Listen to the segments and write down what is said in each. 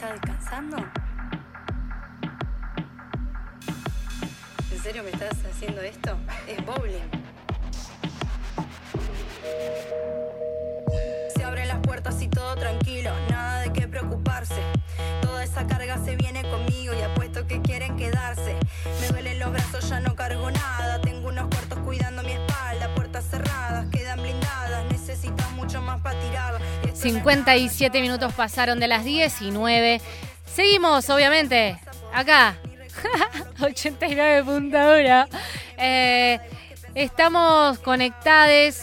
¿Estás descansando? ¿En serio me estás haciendo esto? Es bowling. Se abren las puertas y todo tranquilo, nada de qué preocuparse. Toda esa carga se viene conmigo y apuesto que quieren quedarse. Me duelen los brazos, ya no cargo nada. Tengo unos cuartos cuidando mi espalda, puertas cerradas, quedan blindadas. Necesitas mucho más para tirar. Esto no es 57 minutos pasaron de las 19. Seguimos, obviamente, acá. 89.1. Eh, estamos conectados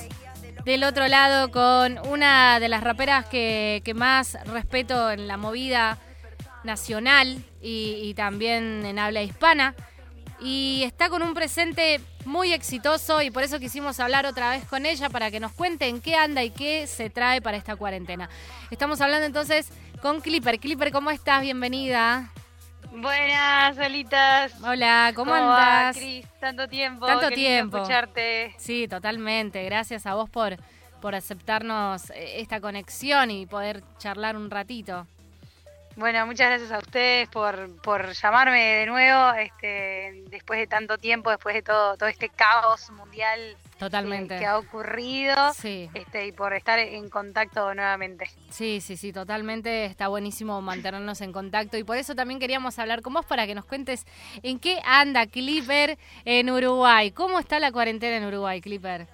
del otro lado con una de las raperas que, que más respeto en la movida nacional y, y también en habla hispana. Y está con un presente muy exitoso y por eso quisimos hablar otra vez con ella para que nos cuente en qué anda y qué se trae para esta cuarentena. Estamos hablando entonces con Clipper. Clipper, ¿cómo estás? Bienvenida. Buenas, solitas. Hola, ¿cómo, andas? Cris? Tanto tiempo. Tanto qué tiempo. escucharte. Sí, totalmente. Gracias a vos por, por aceptarnos eh, esta conexión y poder charlar un ratito. Bueno, muchas gracias a ustedes por, por llamarme de nuevo, este, después de tanto tiempo, después de todo, todo este caos mundial que- Totalmente. que, ha ocurrido, Sí. este, y por estar en contacto nuevamente. Sí, sí, sí, totalmente. Está buenísimo mantenernos en contacto y por eso también queríamos hablar con vos para que nos cuentes en qué anda Clipper en Uruguay. ¿Cómo está la cuarentena en Uruguay, Clipper?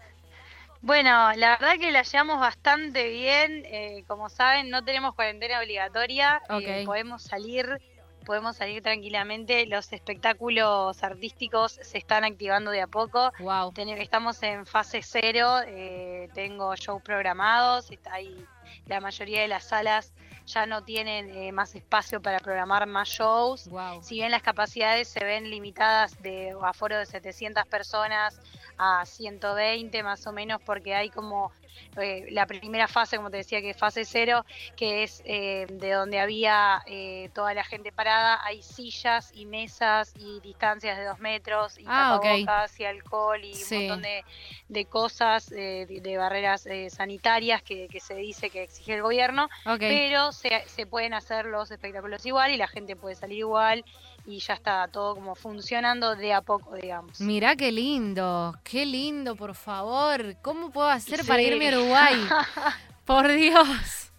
Bueno, la verdad que la llevamos bastante bien. eh, como saben, no tenemos cuarentena obligatoria. eh, podemos salir, podemos salir tranquilamente. Los espectáculos artísticos se están activando de a poco. Wow. Ten- Estamos en fase cero. eh, tengo shows programados. Está ahí, la mayoría de las salas ya no tienen eh, más espacio para programar más shows. Wow. Si bien las capacidades se ven limitadas de aforo de 700 personas a 120 más o menos, porque hay como eh, la primera fase, como te decía, que es fase cero, que es eh, de donde había eh, toda la gente parada, hay sillas y mesas y distancias de dos metros y Ah, tapabocas y alcohol y Sí. un montón de, de cosas, eh, de, de barreras eh, sanitarias que, que se dice que exige el gobierno. Pero se, se pueden hacer los espectáculos igual y la gente puede salir igual y ya está todo como funcionando de a poco, digamos. Mirá qué lindo, qué lindo, por favor. ¿Cómo puedo hacer para irme a Uruguay? Por Dios.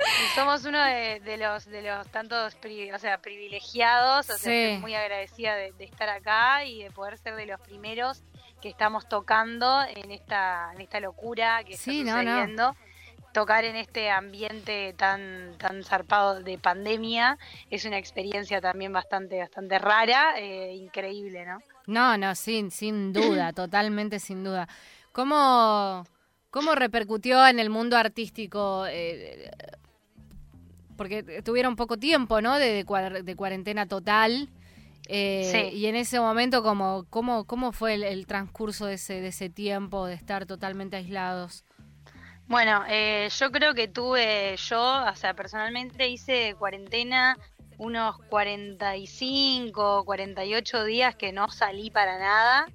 Y somos uno de, de los de los tantos o sea, privilegiados, o sea, Sí. estoy muy agradecida de, de estar acá y de poder ser de los primeros que estamos tocando en esta en esta locura que Sí, está no, no. Tocar en este ambiente tan tan zarpado de pandemia es una experiencia también bastante bastante rara, eh, increíble, ¿no? No, no, sin, sin duda, totalmente sin duda. ¿Cómo, cómo repercutió en el mundo artístico? eh, porque tuvieron poco tiempo, ¿no? De, de cuarentena total. eh, Sí. Y en ese momento, ¿cómo, cómo, cómo fue el, el transcurso de ese, de ese tiempo de estar totalmente aislados? Bueno, eh, yo creo que tuve, yo, o sea, personalmente hice cuarentena unos 45, 48 días que no salí para nada.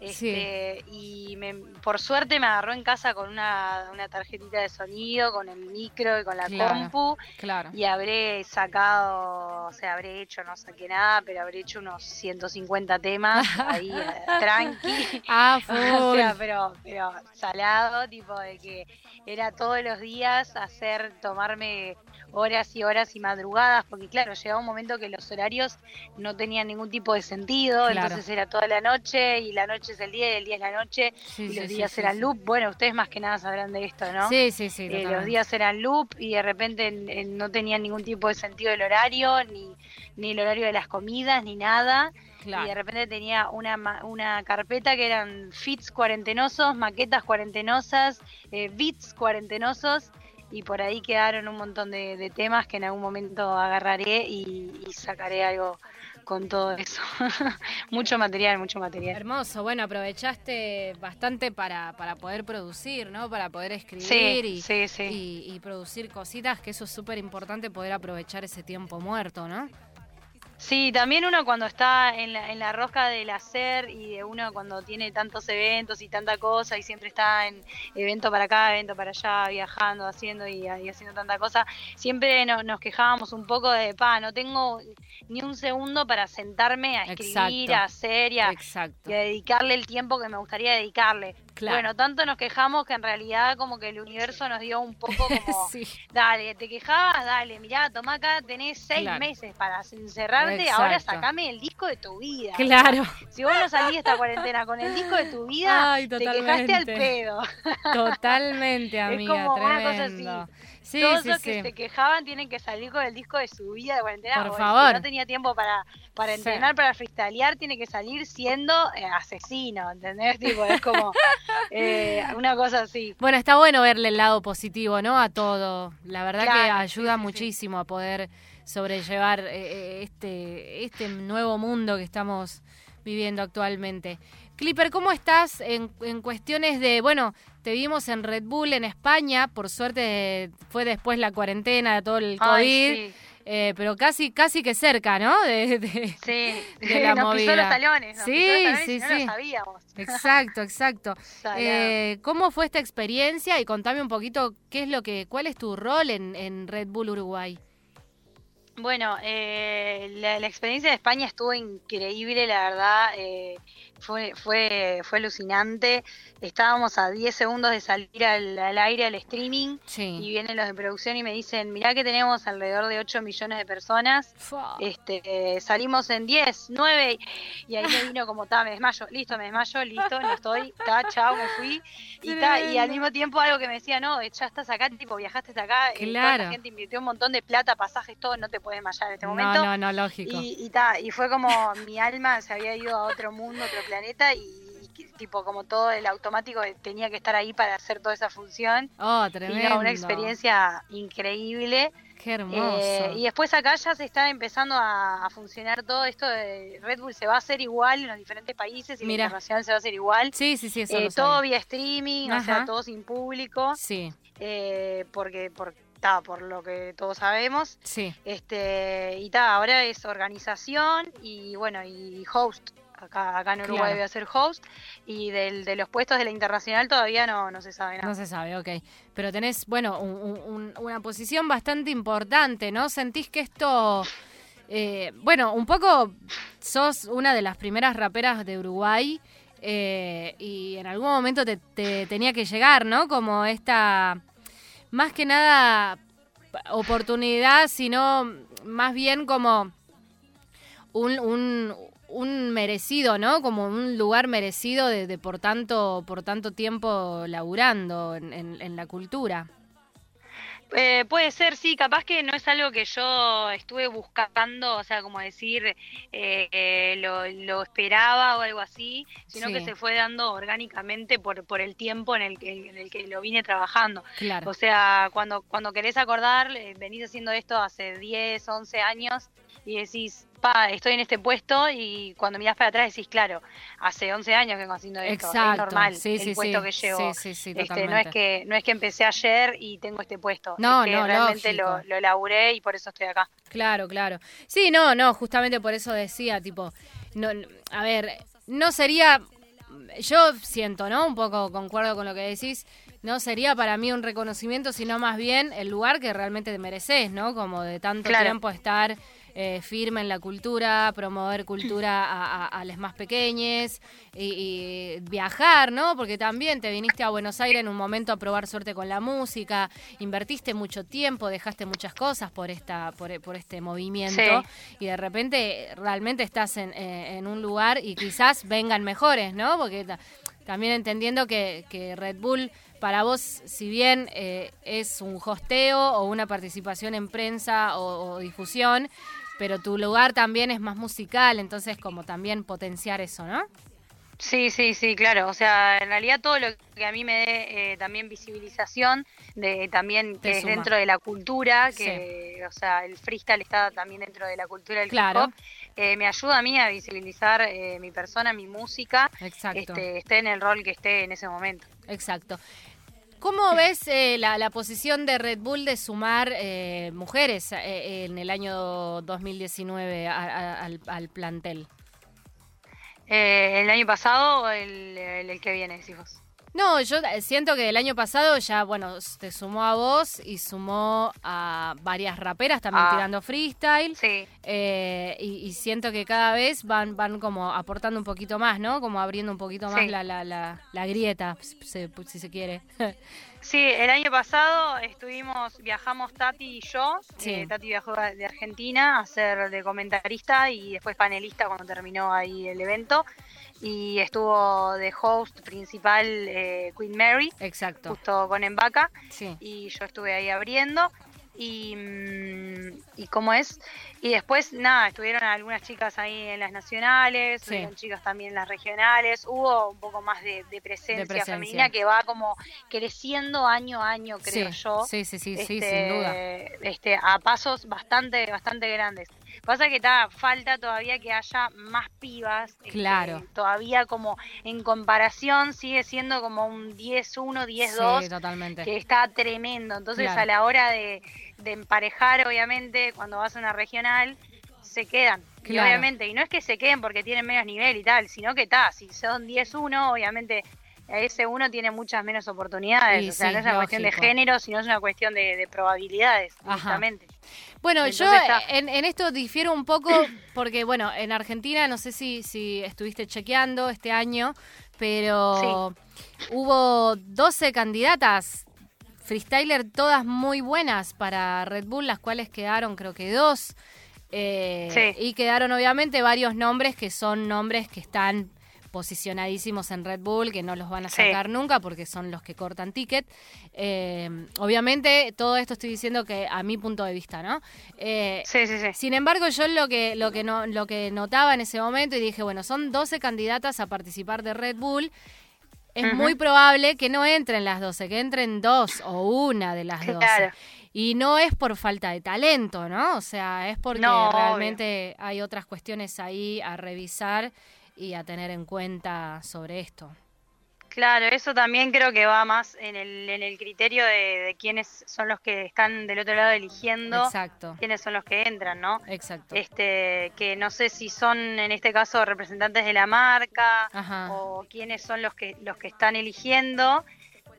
Sí. Este, Y me- por suerte me agarró en casa con una, una tarjetita de sonido, con el micro y con la Claro. compu. Claro. Y habré sacado, o sea, habré hecho, no saqué nada, pero habré hecho unos 150 temas ahí eh, tranqui. Ah, O sea, pero, pero salado, tipo de que era todos los días hacer, tomarme horas y horas y madrugadas, porque claro, llegaba un momento que los horarios no tenían ningún tipo de sentido, Claro. entonces era toda la noche y la noche es el día y el día es la noche Sí, y sí, los días sí, eran loop. Bueno, ustedes más que nada sabrán de esto, ¿no? Sí, sí, sí. Eh, los días eran loop y de repente en- en- no tenían ningún tipo de sentido el horario, ni, ni el horario de las comidas, ni nada. Claro. Y de repente tenía una, una carpeta que eran fits cuarentenosos, maquetas cuarentenosas, eh, beats cuarentenosos, y por ahí quedaron un montón de, de temas que en algún momento agarraré y, y sacaré algo con todo eso. mucho material, mucho material. Hermoso, bueno, aprovechaste bastante para, para poder producir, ¿no? Para poder escribir Sí, y, sí, sí. y- y producir cositas, que eso es súper importante, poder aprovechar ese tiempo muerto, ¿no? Sí, también uno cuando está en la, en la rosca del hacer y de uno cuando tiene tantos eventos y tanta cosa y siempre está en evento para acá, evento para allá, viajando, haciendo y, haciendo tanta cosa, siempre nos quejábamos un poco de, pa, no tengo ni un segundo para sentarme a escribir, a hacer y a, dedicarle el tiempo que me gustaría dedicarle. Bueno, tanto nos quejamos que en realidad como que el universo nos dio un poco como, dale, te quejabas, dale, mirá, toma acá, tenés seis meses para encerrarte, ahora sacame el disco de tu vida. Claro. si vos no salís de esta cuarentena con el disco de tu vida, te quejaste al pedo. Totalmente, amiga, es como tremendo. Una cosa así. Sí, Todos los que se quejaban tienen que salir con el disco de su vida de cuarentena. Por favor. Si no tenía tiempo para, para entrenar, para freestylear, tiene que salir siendo eh, asesino, ¿entendés? Tipo, es como eh, una cosa así. Bueno, está bueno verle el lado positivo, ¿no? A todo. La verdad que ayuda muchísimo a poder sobrellevar eh, este, este nuevo mundo que estamos viviendo actualmente. Clipper, ¿cómo estás en, en, cuestiones de, bueno, te vimos en Red Bull en España, por suerte fue después la cuarentena de todo el COVID. Eh, pero casi casi que cerca, ¿no? De, sí, de la nos Pisó los talones, sí, sí, sí. No sabíamos. Exacto, exacto. eh, ¿Cómo fue esta experiencia? Y contame un poquito qué es lo que, cuál es tu rol en, en Red Bull Uruguay. Bueno, eh, la, experiencia de España estuvo increíble, la verdad. Eh, fue, fue, fue alucinante. Estábamos a 10 segundos de salir al, aire, al streaming, y vienen los de producción y me dicen, mirá que tenemos alrededor de 8 millones de personas. Este, salimos en 10, 9, y ahí me vino como, ta, me desmayo, listo, me desmayo, listo, no estoy, ta, chao, me fui. Y, y al mismo tiempo algo que me decía, no, ya estás acá, tipo, viajaste hasta acá, eh, claro. la gente invirtió un montón de plata, pasajes, todo, no te puedes desmayar en este momento. No, no, no, lógico. Y, y, y fue como mi alma se había ido a otro mundo, otro planeta y, tipo como todo el automático tenía que estar ahí para hacer toda esa función. Oh, tremendo. una experiencia increíble. Qué hermoso. Eh, y después acá ya se está empezando a, funcionar todo esto de Red Bull se va a hacer igual en los diferentes países y la internacional se va a hacer igual. Sí, sí, sí, eh, Todo vía streaming, o sea, todo sin público. Sí. Eh, porque, porque está por lo que todos sabemos. Sí. Este, y está, ahora es organización y bueno, y host acá, acá en Uruguay voy a ser host, y del, de los puestos de la internacional todavía no, no se sabe nada. No se sabe, ok. Pero tenés, bueno, una posición bastante importante, ¿no? ¿Sentís que esto... Eh, bueno, un poco sos una de las primeras raperas de Uruguay eh, y en algún momento te, tenía que llegar, ¿no? Como esta, más que nada oportunidad, sino más bien como un, un merecido, ¿no? Como un lugar merecido de, por tanto por tanto tiempo laburando en, la cultura. Eh, puede ser, sí, capaz que no es algo que yo estuve buscando, o sea, como decir, eh, eh, lo, esperaba o algo así, sino que se fue dando orgánicamente por, por el tiempo en el, que, en el que lo vine trabajando. Claro. O sea, cuando, cuando querés acordar, venís haciendo esto hace 10, 11 años y decís, pa, estoy en este puesto y cuando mirás para atrás decís, claro, hace 11 años que vengo haciendo esto, Exacto. es normal sí, el puesto que llevo. este, no es que no es que empecé ayer y tengo este puesto, no, es que realmente lo, lo laburé y por eso estoy acá. Claro, claro. Sí, no, no, justamente por eso decía, tipo, no, a ver, no sería, yo siento, ¿no? Un poco concuerdo con lo que decís, no sería para mí un reconocimiento, sino más bien el lugar que realmente te mereces, ¿no? Como de tanto tiempo estar eh, firme en la cultura, promover cultura a, a, las más pequeñas y, viajar, ¿no? Porque también te viniste a Buenos Aires en un momento a probar suerte con la música, invertiste mucho tiempo, dejaste muchas cosas por esta por, por este movimiento y de repente realmente estás en, eh, en, un lugar y quizás vengan mejores, ¿no? Porque también entendiendo que, que Red Bull para vos, si bien eh, es un hosteo o una participación en prensa o difusión, pero tu lugar también es más musical, entonces como también potenciar eso, ¿no? Sí, sí, sí, claro. O sea, en realidad todo lo que a mí me dé eh, también visibilización, de también que es dentro de la cultura, que, o sea, el freestyle está también dentro de la cultura del claro. hip hop, eh, me ayuda a mí a visibilizar eh, mi persona, mi música, Exacto. Este, esté en el rol que esté en ese momento. Exacto. ¿Cómo ves eh, la, la, posición de Red Bull de sumar eh, mujeres eh, en el año 2019 al, al, plantel? ¿El año pasado o el, el, que viene, hijos? No, yo siento que el año pasado ya, bueno, te sumó a vos y sumó a varias raperas también ah. tirando freestyle. Sí. Eh, y, siento que cada vez van, van como aportando un poquito más, ¿no? Como abriendo un poquito más la, la, la, grieta, si, se quiere. Sí, el año pasado estuvimos, viajamos Tati y yo. Eh, Tati viajó de Argentina a ser de comentarista y después panelista cuando terminó ahí el evento y estuvo de host principal eh, Queen Mary. Exacto. Justo con Embaca. Sí. Y yo estuve ahí abriendo. Y, mm, y cómo es. Y después, nada, estuvieron algunas chicas ahí en las nacionales, sí. chicas también en las regionales. Hubo un poco más de, presencia, femenina que va como creciendo año a año, creo yo. Sí, sí, sí, sí, sin duda. Este, este, a pasos bastante, bastante grandes. Pasa que está falta todavía que haya más pibas. Este, claro. todavía como en comparación sigue siendo como un 10-1, 10-2. Sí, totalmente. Que está tremendo. Entonces a la hora de, emparejar, obviamente, cuando vas a una regional, se quedan. Y obviamente, y no es que se queden porque tienen menos nivel y tal, sino que está, si son 10-1, obviamente ese uno tiene muchas menos oportunidades. o sea, no es una cuestión de género, sino es una cuestión de, probabilidades, justamente. Bueno, yo en, esto difiero un poco porque, bueno, en Argentina, no sé si, si estuviste chequeando este año, pero hubo 12 candidatas freestyler, todas muy buenas para Red Bull, las cuales quedaron creo que dos. Eh, y quedaron obviamente varios nombres que son nombres que están posicionadísimos en Red Bull, que no los van a sacar nunca porque son los que cortan ticket. Eh, obviamente, todo esto estoy diciendo que a mi punto de vista, ¿no? Eh, sí, sí, sí. Sin embargo, yo lo que, lo, que no, lo que notaba en ese momento y dije, bueno, son 12 candidatas a participar de Red Bull. Es muy probable que no entren las 12, que entren dos o una de las 12. Y no es por falta de talento, ¿no? O sea, es porque realmente hay otras cuestiones ahí a revisar y a tener en cuenta sobre esto. Claro, eso también creo que va más en el, en el criterio de, quiénes son los que están del otro lado eligiendo, Exacto. quiénes son los que entran, ¿no? Exacto. Este, que no sé si son en este caso representantes de la marca o quiénes son los que los que están eligiendo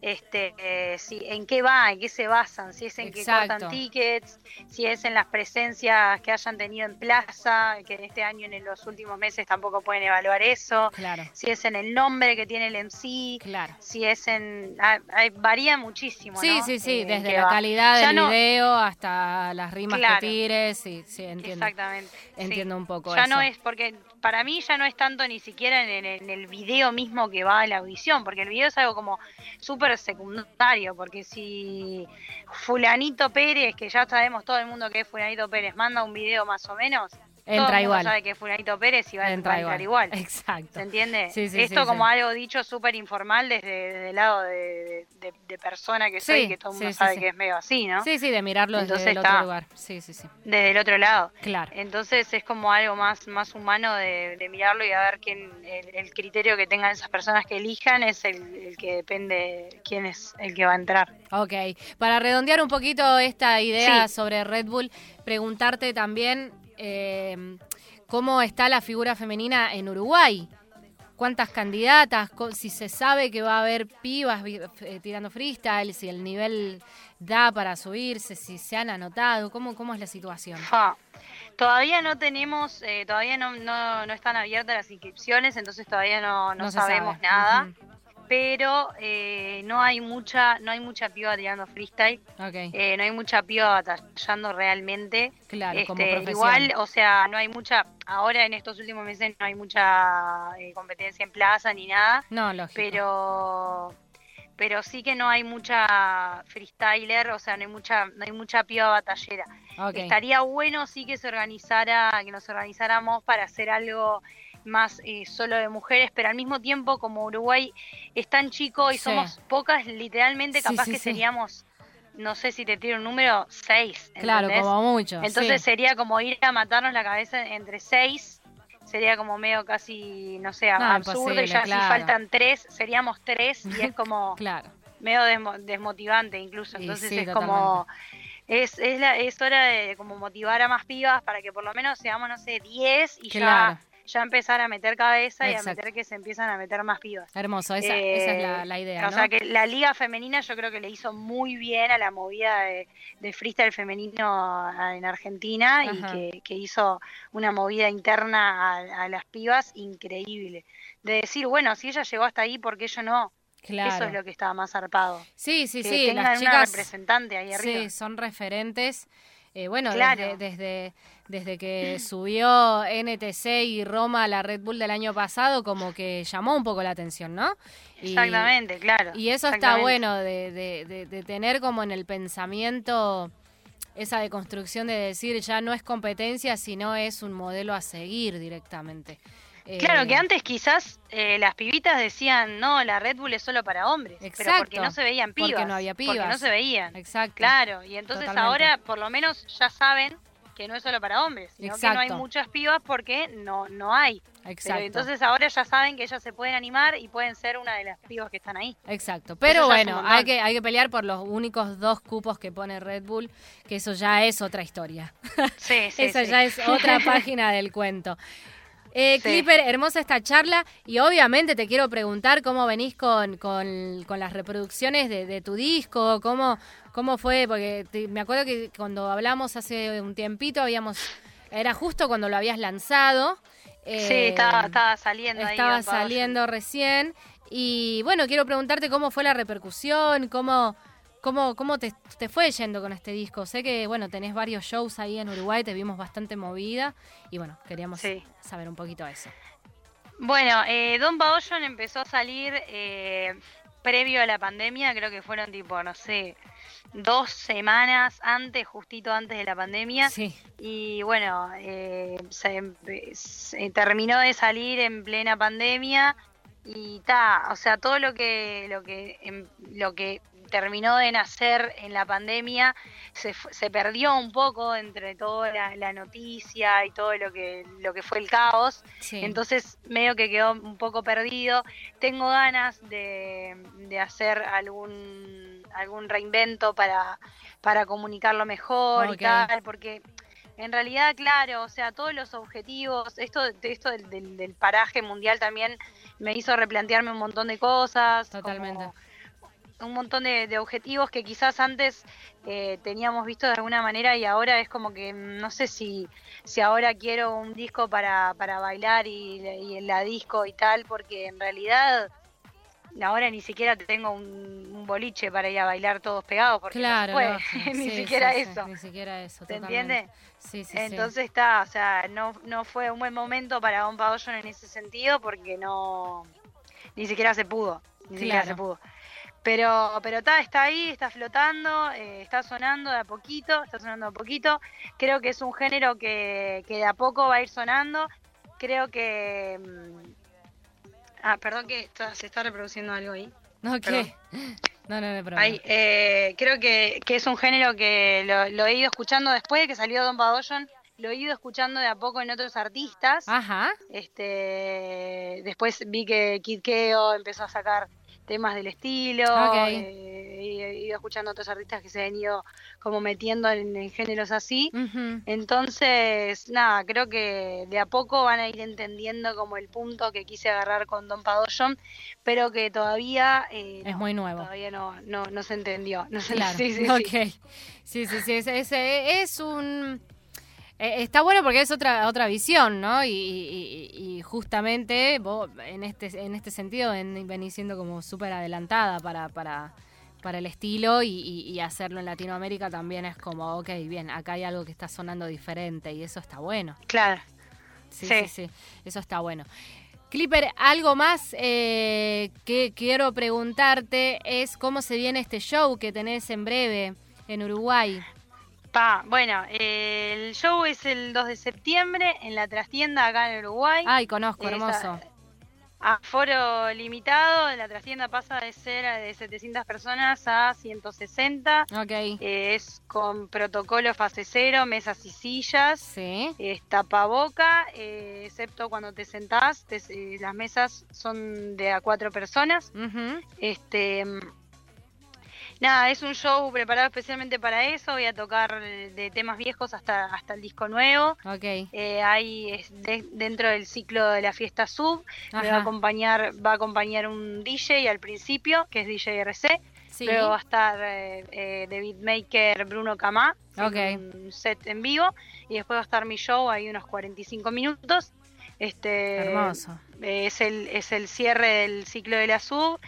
este, eh, si, en qué va, en qué se basan, si es en que cortan tickets, si es en las presencias que hayan tenido en plaza, que en este año, en los últimos meses tampoco pueden evaluar eso, claro. si es en el nombre que tiene el MC, claro. si es en... Ah, varía muchísimo. Sí, sí, sí, eh, desde la calidad del video hasta las rimas que tires, sí, sí, entiendo. Exactamente. Entiendo un poco ya no es porque para mí ya no es tanto ni siquiera en, en, el video mismo que va a la audición, porque el video es algo como súper secundario, porque si fulanito Pérez, que ya sabemos todo el mundo que es fulanito Pérez, manda un video más o menos, entra igual. sabe que Fulanito Pérez y va a entrar igual. Exacto. ¿Se entiende? Esto como algo dicho súper informal desde, el lado de, persona que soy, que todo el mundo sabe que es medio así, ¿no? Sí, sí, de mirarlo desde el otro lugar. Sí, sí, sí. Desde el otro lado. Claro. Entonces es como algo más, más humano de, mirarlo y a ver quién, el, criterio que tengan esas personas que elijan es el, que depende quién es el que va a entrar. Ok. Para redondear un poquito esta idea sobre Red Bull, preguntarte también eh, cómo está la figura femenina en Uruguay. ¿Cuántas candidatas? Si se sabe que va a haber pibas eh, tirando freestyle, si el nivel da para subirse, si se han anotado, ¿cómo, cómo es la situación? Todavía no tenemos, eh, todavía no, no, no, están abiertas las inscripciones, entonces todavía no, no, sabemos nada pero eh, no hay mucha no hay mucha piba tirando freestyle. Eh, no hay mucha piba batallando realmente. Claro este, igual o sea no hay mucha ahora en estos últimos meses no hay mucha eh, competencia en plaza ni nada. No lógico. pero pero sí que no hay mucha freestyler o sea no hay mucha no hay mucha piba batallera. Estaría bueno sí que se organizara que nos organizáramos para hacer algo más eh, solo de mujeres, pero al mismo tiempo como Uruguay es tan chico y somos pocas, literalmente capaz que seríamos, no sé si te tiro un número, seis. Claro, como mucho. Entonces sería como ir a matarnos la cabeza entre seis, sería como medio casi, no sé, absurdo, y ya si faltan tres, seríamos tres y es como... claro medio desmo- desmotivante incluso. Entonces es como es, es, la, es hora de como motivar a más pibas para que por lo menos seamos, no sé, 10 y Claro. ya, ya empezar a meter cabeza y a meter que se empiezan a meter más pibas. Hermoso, esa, esa es la, Eh, la idea, O ¿no? sea que la liga femenina yo creo que le hizo muy bien a la movida de, de freestyle femenino en Argentina y que, que hizo una movida interna a, a las pibas increíble. De decir, bueno, si ella llegó hasta ahí, ¿por qué yo no? claro. Eso es lo que estaba más zarpado. Sí, sí, que sí, tengan las una chicas representante ahí arriba. sí, son referentes. Eh, bueno, Claro. desde, desde, desde que subió NTC y Roma a la Red Bull del año pasado, como que llamó un poco la atención, ¿no? Y- Exactamente, claro. Y eso está bueno de, de- de- de tener como en el pensamiento esa deconstrucción de decir ya no es competencia, sino es un modelo a seguir directamente. Claro, Eh, que antes quizás eh, las pibitas decían, no, la Red Bull es solo para hombres. Pero porque Exacto, no se veían porque pibas. no había Porque no pibas. se veían. Exacto. Claro, y entonces Totalmente. ahora por lo menos ya saben que no es solo para hombres, sino que no hay Exacto. muchas pibas porque no, no hay. Pero Exacto. entonces ahora ya saben que ellas se pueden animar y pueden ser una de las pibas que están ahí. Exacto, pero bueno, hay que, hay que pelear por los únicos dos cupos que pone Red Bull, que eso ya es otra historia. Sí, sí, Esa sí. ya es otra página del cuento. Eh, Sí. Clipper, hermosa esta charla y obviamente te quiero preguntar cómo venís con, con, con las reproducciones de, de tu disco, cómo, cómo fue, porque te- me acuerdo que cuando hablamos hace un tiempito habíamos, era justo cuando lo habías lanzado. Sí, eh, estaba, estaba saliendo estaba saliendo recién y bueno, quiero preguntarte cómo fue la repercusión, cómo, cómo, cómo te, te fue yendo con este disco. Sé que bueno, tenés varios shows ahí en Uruguay, te vimos bastante movida y bueno, queríamos Sí. saber un poquito de eso. Bueno, eh, Don Paollon empezó a salir eh, previo a la pandemia, creo que fueron tipo, no sé, dos semanas antes, justito antes de la pandemia. Sí, Y bueno, eh, se, empe- se terminó de salir en plena pandemia y ta, o sea, todo lo que lo que em- lo que terminó de nacer en la pandemia se, se perdió un poco entre toda la, la noticia y todo lo que lo que fue el caos. sí. Entonces, medio que quedó un poco perdido. Tengo ganas de, de hacer algún, algún reinvento para, para comunicarlo mejor y tal, porque en realidad, claro, o sea, todos los objetivos, esto, esto del, del- del paraje mundial también me hizo replantearme un montón de cosas. como Totalmente. Un montón de, de objetivos que quizás antes eh, teníamos visto de alguna manera y ahora es como que mm, no sé si, si ahora quiero un disco para, para bailar y, y en la disco y tal, porque en realidad ahora ni siquiera tengo un, un boliche para ir a bailar todos pegados, porque Claro, no se puede, ni Sí, siquiera sí, sí, eso. ni siquiera eso. ¿Se totalmente. entiende? Sí, sí, sí. Entonces está, o sea, no, no fue un buen momento para Don Paollon en ese sentido porque no, ni siquiera se pudo, ni siquiera se pudo. Pero, pero está, está ahí, está flotando, eh, está sonando de a poquito, está sonando de a poquito. Creo que es un género que, que de a poco va a ir sonando. Creo que... mm, Ah, perdón que está- se está reproduciendo algo ahí. No, ¿qué? Perdón. No, no, no eh, creo que, que es un género que lo, lo he ido escuchando después de que salió Don Padollon, lo he ido escuchando de a poco en otros artistas. Ajá. Este, después vi que Kid Keo empezó a sacar temas del estilo. Ok. eh, y he ido escuchando otros artistas que se han ido como metiendo en, en géneros así. Entonces, nada, creo que de a poco van a ir entendiendo como el punto que quise agarrar con Don Padollon, pero que todavía eh, Es no, muy nuevo. todavía no, no, no se entendió. No se, Claro, sí, sí, sí. ok. Sí, sí, sí, es, es, es un... eh, Está bueno porque es otra otra visión, ¿no? Y, y- y justamente vos en este en este sentido ven- venís siendo como súper adelantada para, para, para el estilo y, y- y hacerlo en Latinoamérica también es como, ok, bien, acá hay algo que está sonando diferente y eso está bueno. Claro. Sí, Sí. sí, sí, eso está bueno. Clipper, algo más eh, que quiero preguntarte es cómo se viene este show que tenés en breve en Uruguay. Pa, bueno, eh, el show es el 2 de septiembre en la trastienda acá en Uruguay. Ay, conozco, hermoso. Aforo limitado, la trastienda pasa de ser de 700 personas a 160. Ok, Eh, es con protocolo fase cero, mesas y sillas. sí. Es tapaboca, eh, excepto cuando te sentás. te- eh, las mesas son de a cuatro personas. Ujú. Este, mm, Nada, es un show preparado especialmente para eso. Voy a tocar de temas viejos hasta, hasta el disco nuevo. Ok. Eh, ahí es de- dentro del ciclo de la fiesta sub me va a acompañar va a acompañar un DJ al principio que es DJ RC Sí. luego va a estar eh, eh, de beatmaker Bruno Camá Ok. en un set en vivo y después va a estar mi show ahí unos 45 minutos este Hermoso. eh, es el es el cierre del ciclo de la sub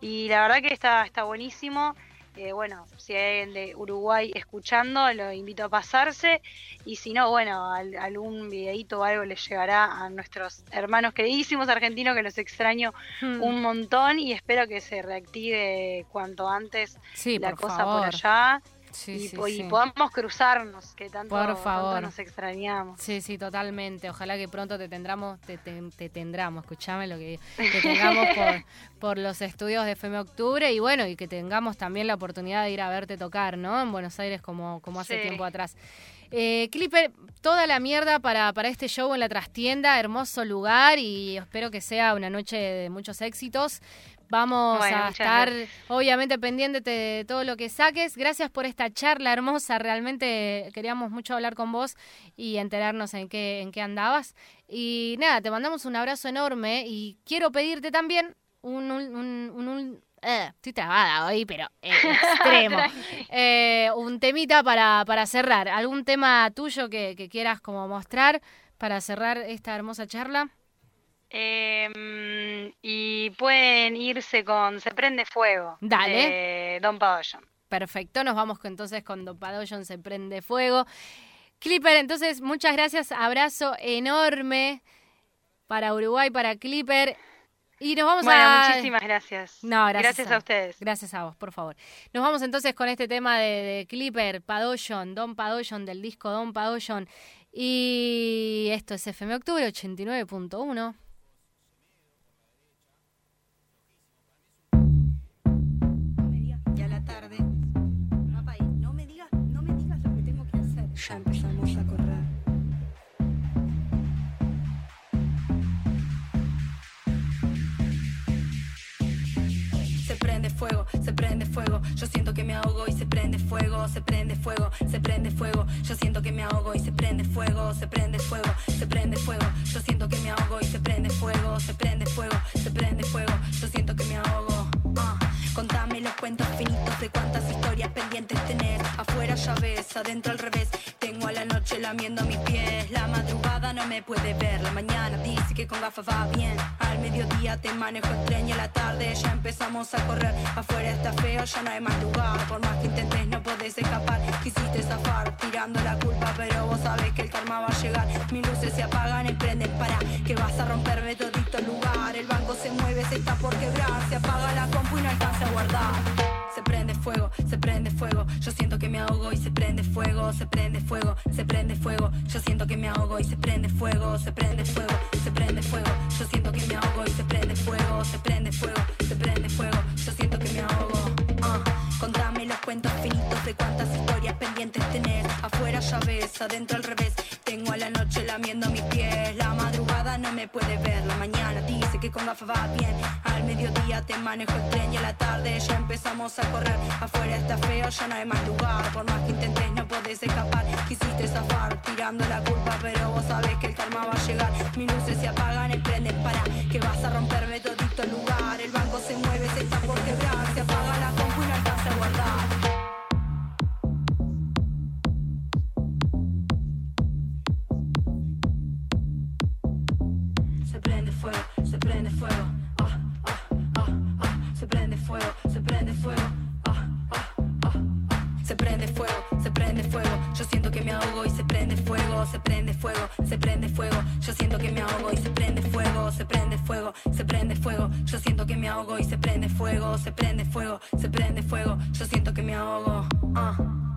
y la verdad que está está buenísimo Eh, bueno, si hay alguien de Uruguay escuchando, lo invito a pasarse. Y si no, bueno, al- algún videíto o algo les llegará a nuestros hermanos queridísimos argentinos que los extraño Hmm. un montón y espero que se reactive cuanto antes Sí, la por cosa favor. por allá Sí, y, sí, po- y sí. podamos cruzarnos, que tanto, Por tanto favor. nos extrañamos. Sí, sí, totalmente. Ojalá que pronto te tendremos, te, te, te tendramos, escuchame lo que te tengamos por, por los estudios de FM Octubre y bueno, y que tengamos también la oportunidad de ir a verte tocar, ¿no? En Buenos Aires como, como hace tiempo atrás. Eh, Clipper, toda la mierda para, para este show en la trastienda, hermoso lugar y espero que sea una noche de muchos éxitos. Vamos Bueno, a estar gracias. obviamente pendiente de todo lo que saques. Gracias por esta charla hermosa. Realmente queríamos mucho hablar con vos y enterarnos en qué, en qué andabas. Y nada, te mandamos un abrazo enorme y quiero pedirte también un... un, un- un- un- eh, estoy trabada hoy, pero eh, extremo. Eh, un temita para, para cerrar. ¿Algún tema tuyo que, que quieras como mostrar para cerrar esta hermosa charla? Eh, y pueden irse con Se Prende Fuego Dale. de Don Pabellón. Perfecto, nos vamos entonces con Don Padoyon se prende fuego. Clipper, entonces muchas gracias, abrazo enorme para Uruguay, para Clipper. Y nos vamos Bueno, a... muchísimas gracias. No, gracias, a ustedes. Gracias a vos, por favor. Nos vamos entonces con este tema de, de Clipper, Padoyon, Don Padoyon, del disco Don Padoyon. Y esto es FM Octubre 89.1. empezamos a correr. Se prende fuego, se prende fuego. Yo siento que me ahogo y se prende fuego, se prende fuego, se prende fuego. Yo siento que me ahogo y se prende fuego, se prende fuego, se prende fuego. Yo siento que me ahogo y se prende fuego, se prende fuego, se prende fuego. Yo siento que me ahogo. Ah, Contame los cuentos finitos de cuántas historias pendientes tenés. Afuera ya ves, adentro al revés. Noche lamiendo mis pies. La madrugada no me puede ver. La mañana dice que con gafas va bien. Al mediodía te manejo el tren y a la tarde ya empezamos a correr. Afuera está feo, ya no hay más lugar. Por más que intentes, no podés escapar. Quisiste zafar, tirando la culpa, pero vos sabés que el karma va a llegar. Mis luces se apagan y prenden para que vas a romperme todito el lugar. El banco se mueve, se está por quebrar. Se apaga la compu y no alcanza a guardar. Fuego, se prende fuego. Yo siento que me ahogo y se prende fuego, se prende fuego, se prende fuego. Yo siento que me ahogo y se prende fuego, se prende fuego, se prende fuego. Yo siento que me ahogo y se prende fuego, se prende fuego, se prende fuego. Yo siento que me ahogo. Ah, Contame los cuentos finitos de cuántas historias pendientes tenés. Afuera ya ves, adentro al revés. Tengo a la noche lamiendo mis pies. La no me puede ver. La mañana dice que con gafas va bien. Al mediodía te manejo el tren y a la tarde ya empezamos a correr. Afuera está feo, ya no hay más lugar. Por más que intentes, no podés escapar. Quisiste zafar, tirando la culpa, pero vos sabés que el karma va a llegar. Mis luces se apagan y prenden para que vas a romperme todito el lugar. Se prende fuego. Ah, ah, ah, ah. Se prende fuego, se prende fuego. Yo siento que me ahogo y se prende fuego, se prende fuego, se prende fuego. Yo siento que me ahogo y se prende fuego, se prende fuego, se prende fuego. Yo siento que me ahogo y se prende fuego, se prende fuego, se prende fuego. Yo siento que me ahogo. Ah.